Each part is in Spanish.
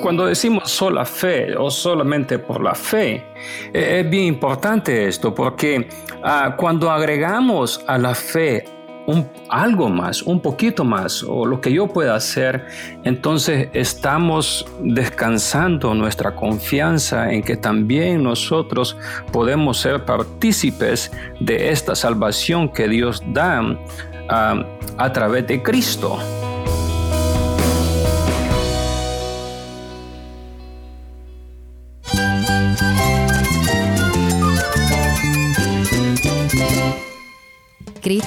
cuando decimos sola fe o solamente por la fe, eh, es bien importante esto porque ah, cuando agregamos a la fe un, algo más, un poquito más, o lo que yo pueda hacer, entonces estamos descansando nuestra confianza en que también nosotros podemos ser partícipes de esta salvación que Dios da ah, a través de Cristo.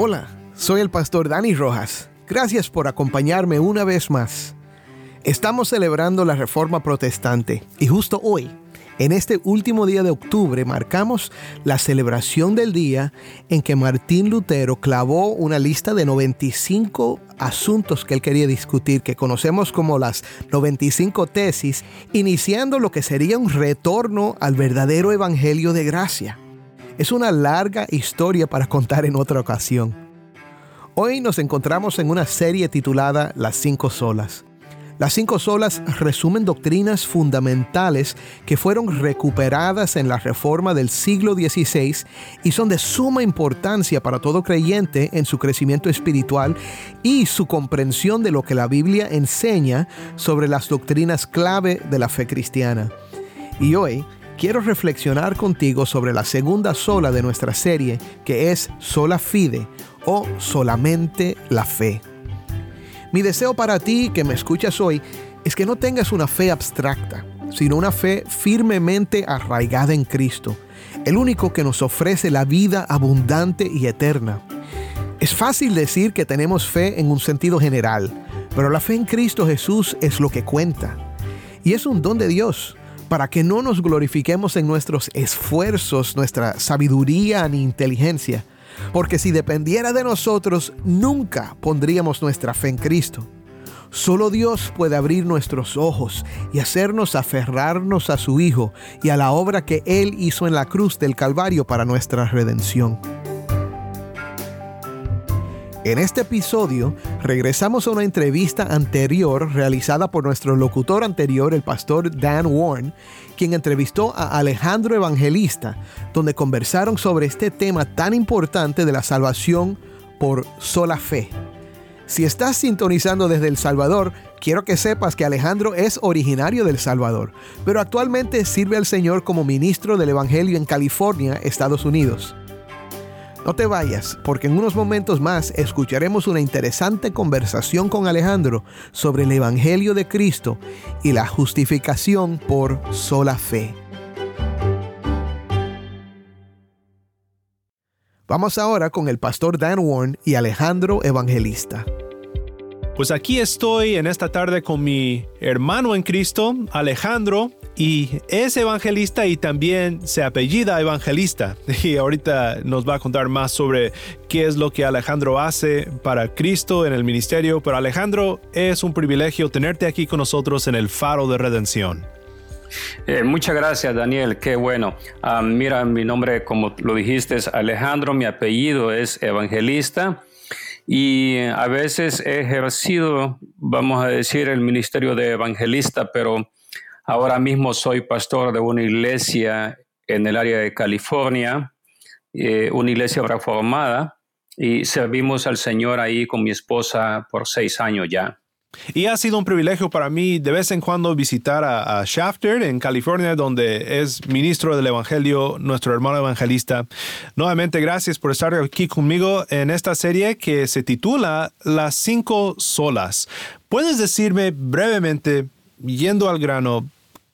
Hola, soy el pastor Dani Rojas. Gracias por acompañarme una vez más. Estamos celebrando la Reforma Protestante y justo hoy, en este último día de octubre, marcamos la celebración del día en que Martín Lutero clavó una lista de 95 asuntos que él quería discutir, que conocemos como las 95 tesis, iniciando lo que sería un retorno al verdadero Evangelio de gracia. Es una larga historia para contar en otra ocasión. Hoy nos encontramos en una serie titulada Las cinco solas. Las cinco solas resumen doctrinas fundamentales que fueron recuperadas en la reforma del siglo XVI y son de suma importancia para todo creyente en su crecimiento espiritual y su comprensión de lo que la Biblia enseña sobre las doctrinas clave de la fe cristiana. Y hoy quiero reflexionar contigo sobre la segunda sola de nuestra serie, que es sola fide o solamente la fe. Mi deseo para ti que me escuchas hoy es que no tengas una fe abstracta, sino una fe firmemente arraigada en Cristo, el único que nos ofrece la vida abundante y eterna. Es fácil decir que tenemos fe en un sentido general, pero la fe en Cristo Jesús es lo que cuenta. Y es un don de Dios para que no nos glorifiquemos en nuestros esfuerzos, nuestra sabiduría ni inteligencia, porque si dependiera de nosotros, nunca pondríamos nuestra fe en Cristo. Solo Dios puede abrir nuestros ojos y hacernos aferrarnos a su Hijo y a la obra que Él hizo en la cruz del Calvario para nuestra redención. En este episodio regresamos a una entrevista anterior realizada por nuestro locutor anterior, el pastor Dan Warren, quien entrevistó a Alejandro Evangelista, donde conversaron sobre este tema tan importante de la salvación por sola fe. Si estás sintonizando desde El Salvador, quiero que sepas que Alejandro es originario del Salvador, pero actualmente sirve al Señor como ministro del Evangelio en California, Estados Unidos. No te vayas, porque en unos momentos más escucharemos una interesante conversación con Alejandro sobre el Evangelio de Cristo y la justificación por sola fe. Vamos ahora con el pastor Dan Warren y Alejandro Evangelista. Pues aquí estoy en esta tarde con mi hermano en Cristo, Alejandro, y es evangelista y también se apellida evangelista. Y ahorita nos va a contar más sobre qué es lo que Alejandro hace para Cristo en el ministerio. Pero Alejandro, es un privilegio tenerte aquí con nosotros en el Faro de Redención. Eh, muchas gracias, Daniel. Qué bueno. Ah, mira, mi nombre, como lo dijiste, es Alejandro. Mi apellido es evangelista. Y a veces he ejercido, vamos a decir, el ministerio de evangelista, pero Ahora mismo soy pastor de una iglesia en el área de California, eh, una iglesia reformada, y servimos al Señor ahí con mi esposa por seis años ya. Y ha sido un privilegio para mí de vez en cuando visitar a, Shafter en California, donde es ministro del Evangelio, nuestro hermano evangelista. Nuevamente, gracias por estar aquí conmigo en esta serie que se titula Las cinco solas. ¿Puedes decirme brevemente, yendo al grano,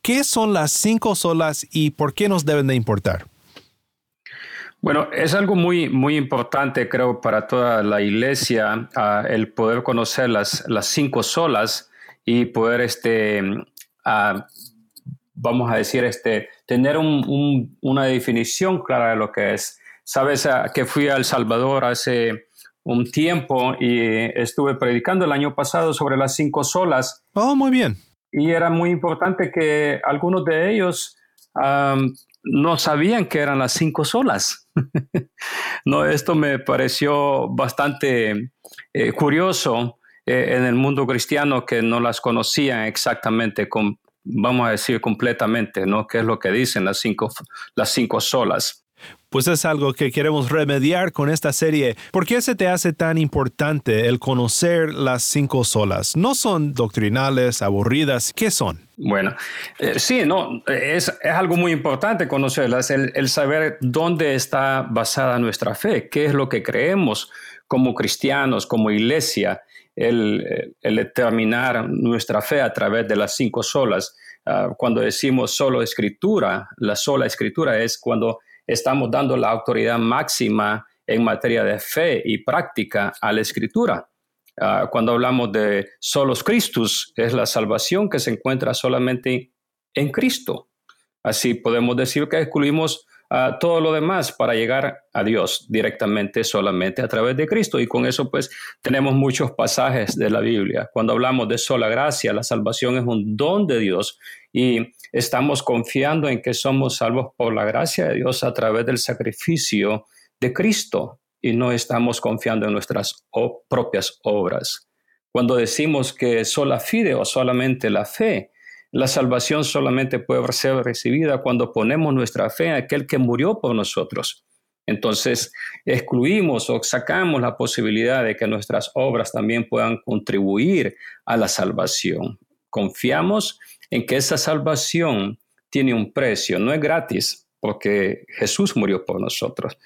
¿Qué son las cinco solas y por qué nos deben de importar? Bueno, es algo muy, muy importante, creo, para toda la iglesia, uh, el poder conocer las, las cinco solas y poder, este, uh, vamos a decir, este, tener un, un, una definición clara de lo que es. Sabes uh, que fui a El Salvador hace un tiempo y estuve predicando el año pasado sobre las cinco solas. Oh, muy bien. Y era muy importante que algunos de ellos um, no sabían que eran las cinco solas. no, esto me pareció bastante eh, curioso eh, en el mundo cristiano que no las conocían exactamente, vamos a decir completamente, ¿no? ¿Qué es lo que dicen las cinco, las cinco solas? Pues es algo que queremos remediar con esta serie. ¿Por qué se te hace tan importante el conocer las cinco solas? ¿No son doctrinales, aburridas? ¿Qué son? Bueno, eh, sí, no, es, es, algo muy importante conocerlas, el, el, saber dónde está basada nuestra fe, qué es lo que creemos como cristianos, como iglesia, el, el determinar nuestra fe a través de las cinco solas. Uh, cuando decimos solo escritura, la sola escritura es cuando estamos dando la autoridad máxima en materia de fe y práctica a la escritura. Uh, cuando hablamos de solos Christus, es la salvación que se encuentra solamente en Cristo. Así podemos decir que excluimos uh, todo lo demás para llegar a Dios directamente, solamente a través de Cristo. Y con eso pues tenemos muchos pasajes de la Biblia. Cuando hablamos de sola gracia, la salvación es un don de Dios y estamos confiando en que somos salvos por la gracia de Dios a través del sacrificio de Cristo y no estamos confiando en nuestras propias obras. Cuando decimos que sola fide o solamente la fe, la salvación solamente puede ser recibida cuando ponemos nuestra fe en aquel que murió por nosotros. Entonces, excluimos o sacamos la posibilidad de que nuestras obras también puedan contribuir a la salvación. Confiamos en que esa salvación tiene un precio, no es gratis, porque Jesús murió por nosotros,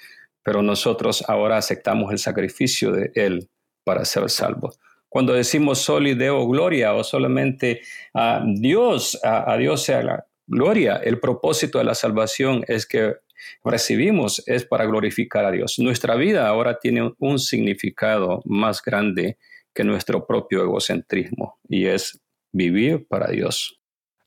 pero nosotros ahora aceptamos el sacrificio de Él para ser salvos. Cuando decimos soli deo gloria o solamente a Dios, a Dios sea la gloria, el propósito de la salvación es que recibimos es para glorificar a Dios. Nuestra vida ahora tiene un significado más grande que nuestro propio egocentrismo y es vivir para Dios.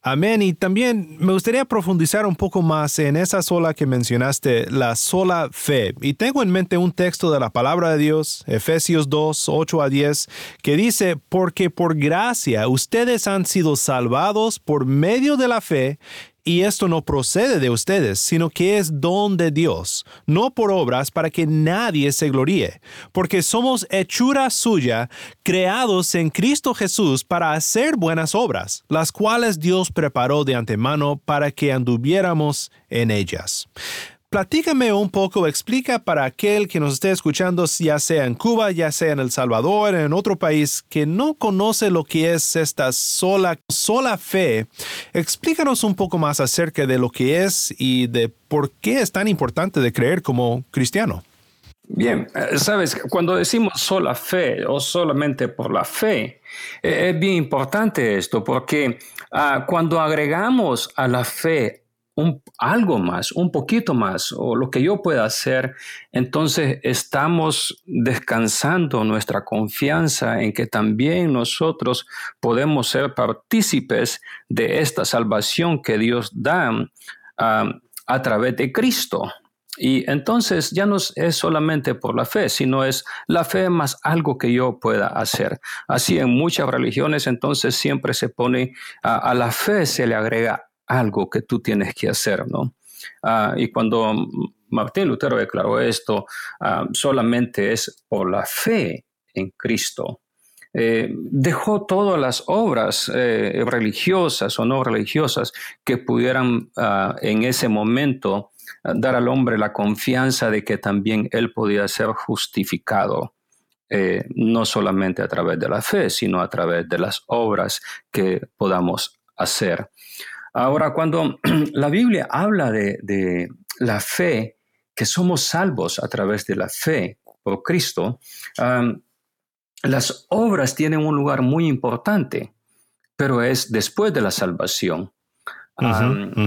Amén. Y también me gustaría profundizar un poco más en esa sola que mencionaste, la sola fe. Y tengo en mente un texto de la palabra de Dios, Efesios 2, 8 a 10, que dice, porque por gracia ustedes han sido salvados por medio de la fe, y esto no procede de ustedes, sino que es don de Dios, no por obras para que nadie se gloríe, porque somos hechura suya, creados en Cristo Jesús para hacer buenas obras, las cuales Dios preparó de antemano para que anduviéramos en ellas. Platícame un poco, explica para aquel que nos esté escuchando, ya sea en Cuba, ya sea en El Salvador, en otro país, que no conoce lo que es esta sola, sola fe. Explícanos un poco más acerca de lo que es y de por qué es tan importante de creer como cristiano. Bien, eh, sabes, cuando decimos sola fe o solamente por la fe, eh, es bien importante esto porque uh, cuando agregamos a la fe un, algo más, un poquito más, o lo que yo pueda hacer, entonces estamos descansando nuestra confianza en que también nosotros podemos ser partícipes de esta salvación que Dios da uh, a través de Cristo. Y entonces ya no es solamente por la fe, sino es la fe más algo que yo pueda hacer. Así en muchas religiones entonces siempre se pone a, a la fe, se le agrega algo que tú tienes que hacer, ¿no? Uh, y cuando Martín Lutero declaró esto, uh, solamente es por la fe en Cristo. Eh, dejó todas las obras eh, religiosas o no religiosas que pudieran uh, en ese momento dar al hombre la confianza de que también él podía ser justificado. Eh, no solamente a través de la fe, sino a través de las obras que podamos hacer. Ahora, cuando la Biblia habla de, la fe, que somos salvos a través de la fe por Cristo, las obras tienen un lugar muy importante, pero es después de la salvación.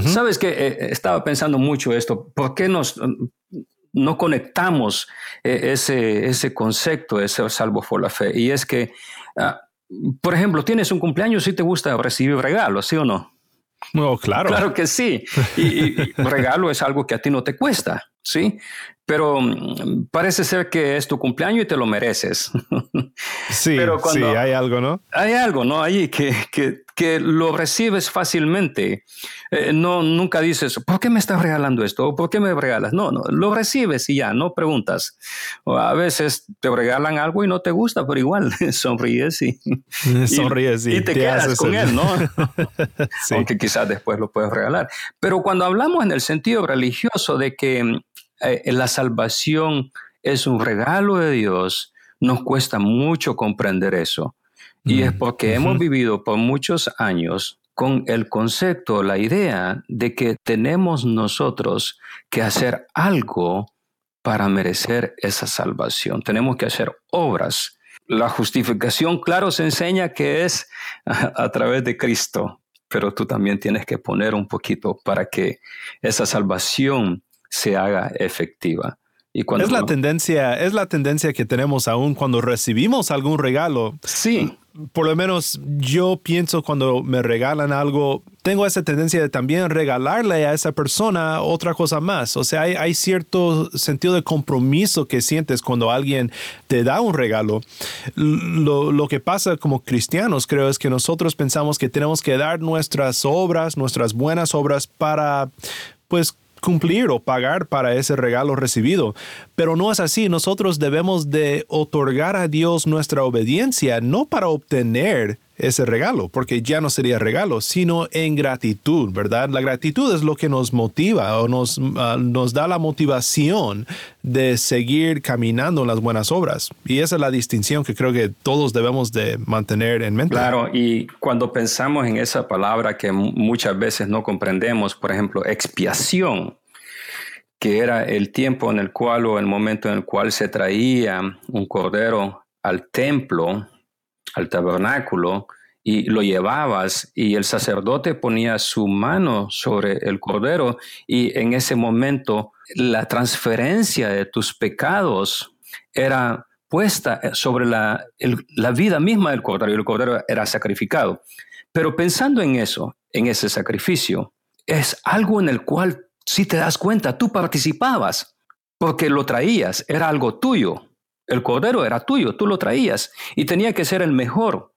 Sabes que eh, estaba pensando mucho esto, ¿por qué nos, no conectamos eh, ese, ese concepto de ser salvo por la fe. Y es que, ah, por ejemplo, tienes un cumpleaños y te gusta recibir regalos, ¿sí o no? No, claro. Claro que sí. Y, y regalo es algo que a ti no te cuesta, ¿sí? Pero mm, parece ser que es tu cumpleaños y te lo mereces. Sí, Pero cuando- sí, hay algo, ¿no? Hay algo, ¿no? Allí que, que, que lo recibes fácilmente. Eh, no, nunca dices, ¿por qué me estás regalando esto? ¿O por qué me regalas? No, no, lo recibes y ya, no preguntas. O a veces te regalan algo y no te gusta, pero igual sonríes y, Sonríes y, y te, quedas con el- él, ¿no? Sí. Aunque quizás después lo puedes regalar. Pero cuando hablamos en el sentido religioso de que eh, la salvación es un regalo de Dios, nos cuesta mucho comprender eso. Y es porque hemos vivido por muchos años con el concepto, la idea de que tenemos nosotros que hacer algo para merecer esa salvación. Tenemos que hacer obras. La justificación, claro, se enseña que es a, a través de Cristo, pero tú también tienes que poner un poquito para que esa salvación se haga efectiva. Y cuando Es la tendencia, es la tendencia que tenemos aún cuando recibimos algún regalo. sí, Por lo menos yo pienso cuando me regalan algo, tengo esa tendencia de también regalarle a esa persona otra cosa más. O sea, hay, hay cierto sentido de compromiso que sientes cuando alguien te da un regalo. Lo, lo que pasa como cristianos, creo, es que nosotros pensamos que tenemos que dar nuestras obras, nuestras buenas obras para, pues, cumplir o pagar para ese regalo recibido. Pero no es así. Nosotros debemos de otorgar a Dios nuestra obediencia, no para obtener ese regalo, porque ya no sería regalo, sino en gratitud, ¿verdad? La gratitud es lo que nos motiva o nos, ah, nos da la motivación de seguir caminando en las buenas obras. Y esa es la distinción que creo que todos debemos de mantener en mente. Claro, y cuando pensamos en esa palabra que mu- muchas veces no comprendemos, por ejemplo, expiación, que era el tiempo en el cual o el momento en el cual se traía un cordero al templo, al tabernáculo, y lo llevabas y el sacerdote ponía su mano sobre el cordero y en ese momento la transferencia de tus pecados era puesta sobre la, la vida misma del cordero y el cordero era sacrificado. Pero pensando en eso, en ese sacrificio, es algo en el cual, si te das cuenta, tú participabas porque lo traías, era algo tuyo. El cordero era tuyo, tú lo traías y tenía que ser el mejor,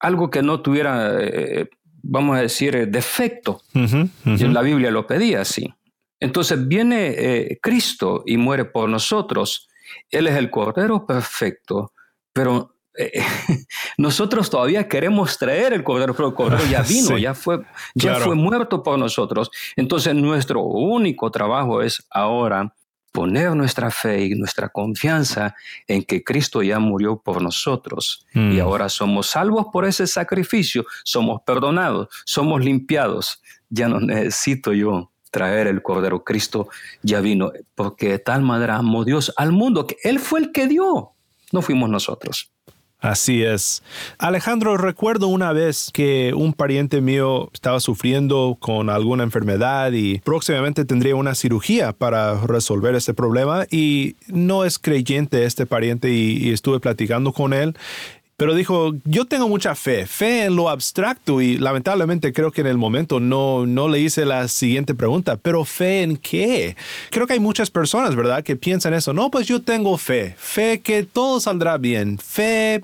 algo que no tuviera, eh, vamos a decir, eh, defecto. Y ujú. La Biblia lo pedía así. Entonces viene eh, Cristo y muere por nosotros. Él es el Cordero perfecto, pero eh, nosotros todavía queremos traer el Cordero, pero el Cordero ya vino, Sí. ya, fue, ya Claro. fue muerto por nosotros. Entonces nuestro único trabajo es ahora poner nuestra fe y nuestra confianza en que Cristo ya murió por nosotros Mm. y ahora somos salvos por ese sacrificio, somos perdonados, somos limpiados. Ya no necesito yo traer el Cordero. Cristo ya vino, porque de tal manera amó Dios al mundo que Él fue el que dio, no fuimos nosotros. Así es. Alejandro, recuerdo una vez que un pariente mío estaba sufriendo con alguna enfermedad y próximamente tendría una cirugía para resolver ese problema y no es creyente este pariente y, y estuve platicando con él. Pero dijo, yo tengo mucha fe, fe en lo abstracto y lamentablemente creo que en el momento no, no le hice la siguiente pregunta, pero fe en qué? Creo que hay muchas personas, ¿verdad? Que piensan eso, no, pues yo tengo fe, fe que todo saldrá bien, fe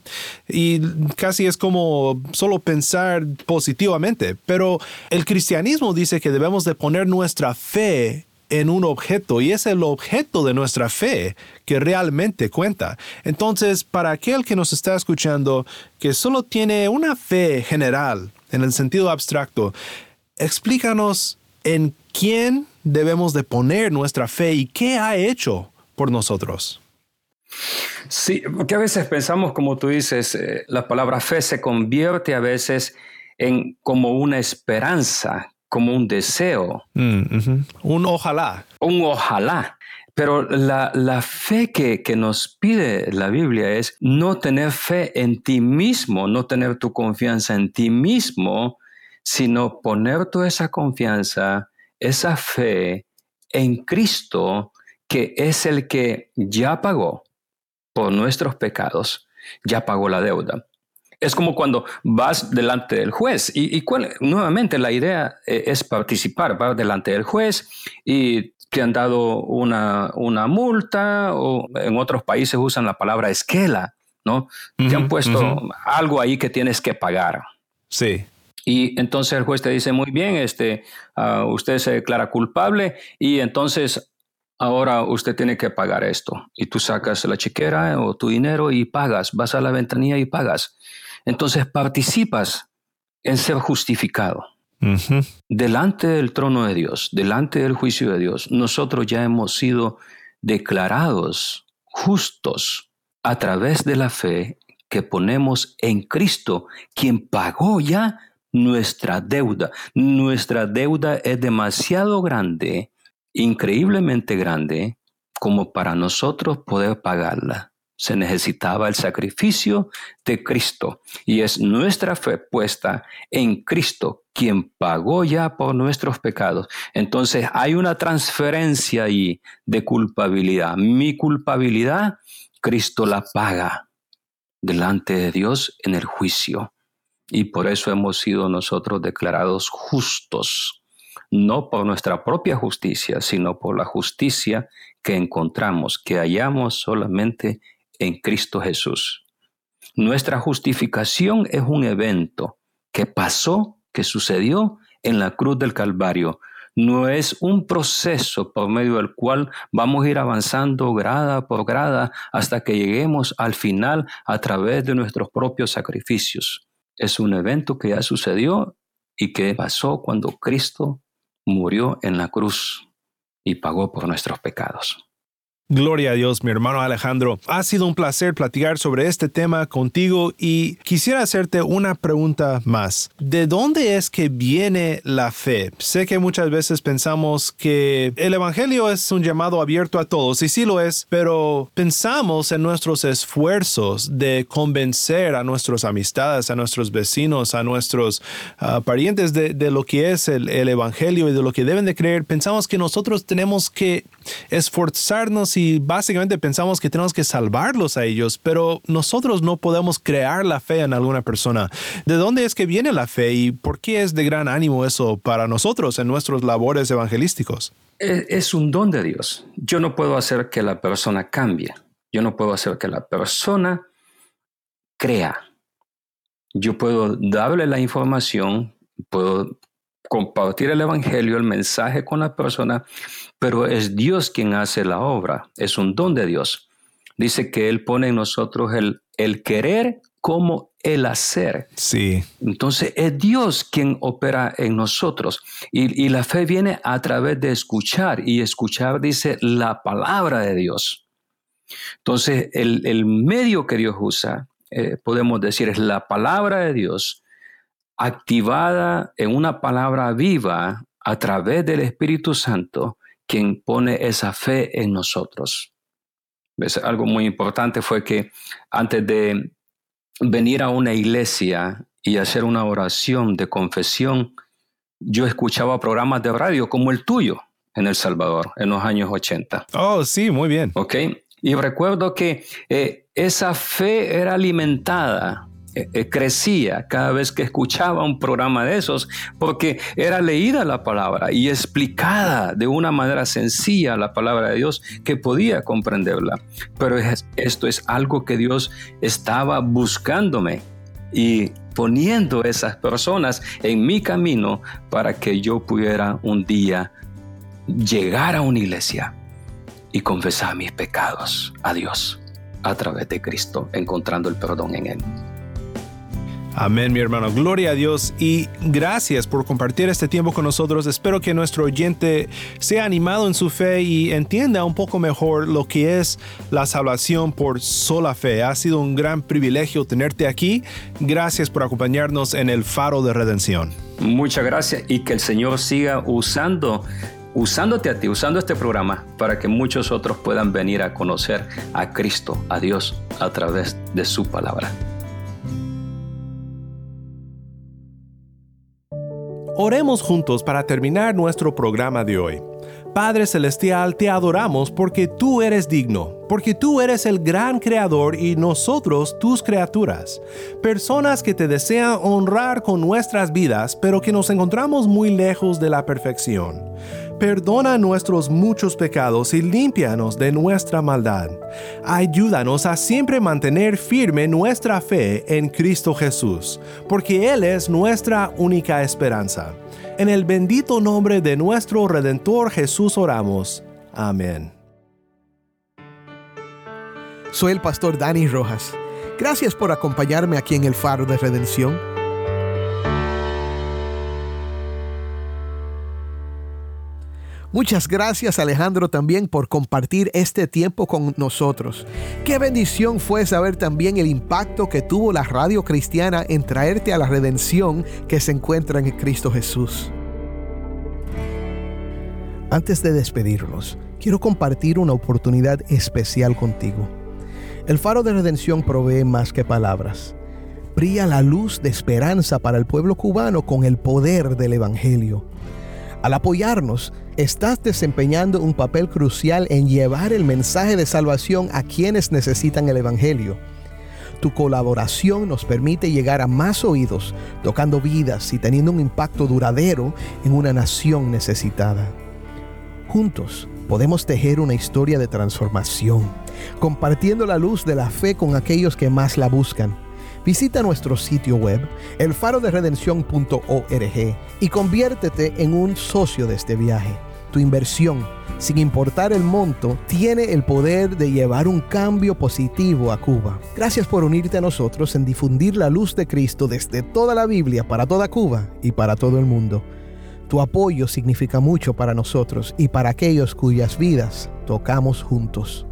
y casi es como solo pensar positivamente, pero el cristianismo dice que debemos de poner nuestra fe en un objeto y es el objeto de nuestra fe que realmente cuenta. Entonces, para aquel que nos está escuchando que solo tiene una fe general en el sentido abstracto, explícanos en quién debemos de poner nuestra fe y qué ha hecho por nosotros. Sí, porque a veces pensamos, como tú dices, eh, la palabra fe se convierte a veces en como una esperanza, como un deseo, Mm. Un ojalá. un ojalá. Pero la, la fe que, que nos pide la Biblia es no tener fe en ti mismo, no tener tu confianza en ti mismo, sino poner toda esa confianza, esa fe en Cristo que es el que ya pagó por nuestros pecados, ya pagó la deuda. Es como cuando vas delante del juez y, nuevamente la idea eh, es participar, vas delante del juez y te han dado una, una multa o en otros países usan la palabra esquela, ¿no? te han puesto algo ahí que tienes que pagar. Sí. Y entonces el juez te dice, muy bien, este, ah, usted se declara culpable y entonces ahora usted tiene que pagar esto. Y tú sacas la chiquera o tu dinero y pagas, vas a la ventanilla y pagas. Entonces participas en ser justificado. Delante del trono de Dios, delante del juicio de Dios, nosotros ya hemos sido declarados justos a través de la fe que ponemos en Cristo, quien pagó ya nuestra deuda. Nuestra deuda es demasiado grande, increíblemente grande, como para nosotros poder pagarla se necesitaba el sacrificio de Cristo y es nuestra fe puesta en Cristo, quien pagó ya por nuestros pecados. Entonces hay una transferencia ahí de culpabilidad. Mi culpabilidad, Cristo la paga delante de Dios en el juicio. Y por eso hemos sido nosotros declarados justos, no por nuestra propia justicia, sino por la justicia que encontramos, que hallamos solamente en Cristo Jesús. Nuestra justificación es un evento que pasó, que sucedió en la cruz del Calvario. No es un proceso por medio del cual vamos a ir avanzando grada por grada hasta que lleguemos al final a través de nuestros propios sacrificios. Es un evento que ya sucedió y que pasó cuando Cristo murió en la cruz y pagó por nuestros pecados. Gloria a Dios, mi hermano Alejandro. Ha sido un placer platicar sobre este tema contigo y quisiera hacerte una pregunta más. ¿De dónde es que viene la fe? Sé que muchas veces pensamos que el Evangelio es un llamado abierto a todos y sí lo es, pero pensamos en nuestros esfuerzos de convencer a nuestras amistades, a nuestros vecinos, a nuestros ah, parientes de, lo que es el, el Evangelio y de lo que deben de creer. Pensamos que nosotros tenemos que esforzarnos y básicamente pensamos que tenemos que salvarlos a ellos, pero nosotros no podemos crear la fe en alguna persona. ¿De dónde es que viene la fe y por qué es de gran ánimo eso para nosotros en nuestros labores evangelísticos? Es un don de Dios. Yo no puedo hacer que la persona cambie. Yo no puedo hacer que la persona crea. Yo puedo darle la información, puedo compartir el Evangelio, el mensaje con la persona, pero es Dios quien hace la obra, es un don de Dios. Dice que Él pone en nosotros el, el querer como el hacer. Sí. Entonces es Dios quien opera en nosotros. Y, la fe viene a través de escuchar. Y escuchar dice la palabra de Dios. Entonces el, medio que Dios usa, eh, podemos decir, es la palabra de Dios activada en una palabra viva a través del Espíritu Santo, quien pone esa fe en nosotros. Algo muy importante fue que antes de venir a una iglesia y hacer una oración de confesión, yo escuchaba programas de radio como el tuyo en El Salvador en los años 80. Oh, sí, muy bien. Ok. Y recuerdo que eh, esa fe era alimentada eh, eh, crecía cada vez que escuchaba un programa de esos, porque era leída la palabra y explicada de una manera sencilla la palabra de Dios que podía comprenderla. Pero esto es algo que Dios estaba buscándome y poniendo esas personas en mi camino para que yo pudiera un día llegar a una iglesia y confesar mis pecados a Dios a través de Cristo, encontrando el perdón en Él. Amén, mi hermano. Gloria a Dios y gracias por compartir este tiempo con nosotros. Espero que nuestro oyente sea animado en su fe y entienda un poco mejor lo que es la salvación por sola fe. Ha sido un gran privilegio tenerte aquí. Gracias por acompañarnos en el faro de redención. Muchas gracias y que el Señor siga usando usándote a ti, usando este programa para que muchos otros puedan venir a conocer a Cristo, a Dios, a través de su palabra. Oremos juntos para terminar nuestro programa de hoy. Padre Celestial, te adoramos porque tú eres digno, porque tú eres el gran creador y nosotros tus criaturas. Personas que te desean honrar con nuestras vidas, pero que nos encontramos muy lejos de la perfección. Perdona nuestros muchos pecados y límpianos de nuestra maldad. Ayúdanos a siempre mantener firme nuestra fe en Cristo Jesús, porque Él es nuestra única esperanza. En el bendito nombre de nuestro Redentor Jesús oramos. Amén. Soy el pastor Dani Rojas. Gracias por acompañarme aquí en el Faro de Redención. Muchas gracias Alejandro también por compartir este tiempo con nosotros. Qué bendición fue saber también el impacto que tuvo la radio cristiana en traerte a la redención que se encuentra en Cristo Jesús. Antes de despedirnos, quiero compartir una oportunidad especial contigo. El faro de redención provee más que palabras. Brilla la luz de esperanza para el pueblo cubano con el poder del Evangelio. Al apoyarnos, estás desempeñando un papel crucial en llevar el mensaje de salvación a quienes necesitan el Evangelio. Tu colaboración nos permite llegar a más oídos, tocando vidas y teniendo un impacto duradero en una nación necesitada. Juntos podemos tejer una historia de transformación, compartiendo la luz de la fe con aquellos que más la buscan. Visita nuestro sitio web, elfaroderedención.org, y conviértete en un socio de este viaje. Tu inversión, sin importar el monto, tiene el poder de llevar un cambio positivo a Cuba. Gracias por unirte a nosotros en difundir la luz de Cristo desde toda la Biblia para toda Cuba y para todo el mundo. Tu apoyo significa mucho para nosotros y para aquellos cuyas vidas tocamos juntos.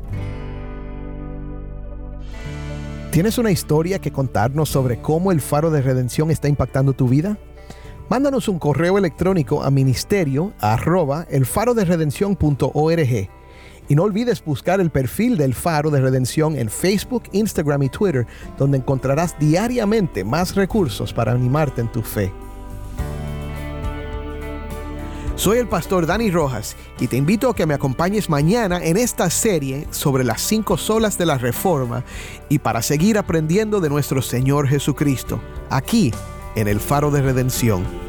¿Tienes una historia que contarnos sobre cómo el faro de redención está impactando tu vida? Mándanos un correo electrónico a ministerio arroba y no olvides buscar el perfil del Faro de Redención en Facebook, Instagram y Twitter, donde encontrarás diariamente más recursos para animarte en tu fe. Soy el pastor Dani Rojas y te invito a que me acompañes mañana en esta serie sobre las cinco solas de la Reforma y para seguir aprendiendo de nuestro Señor Jesucristo, aquí en el Faro de Redención.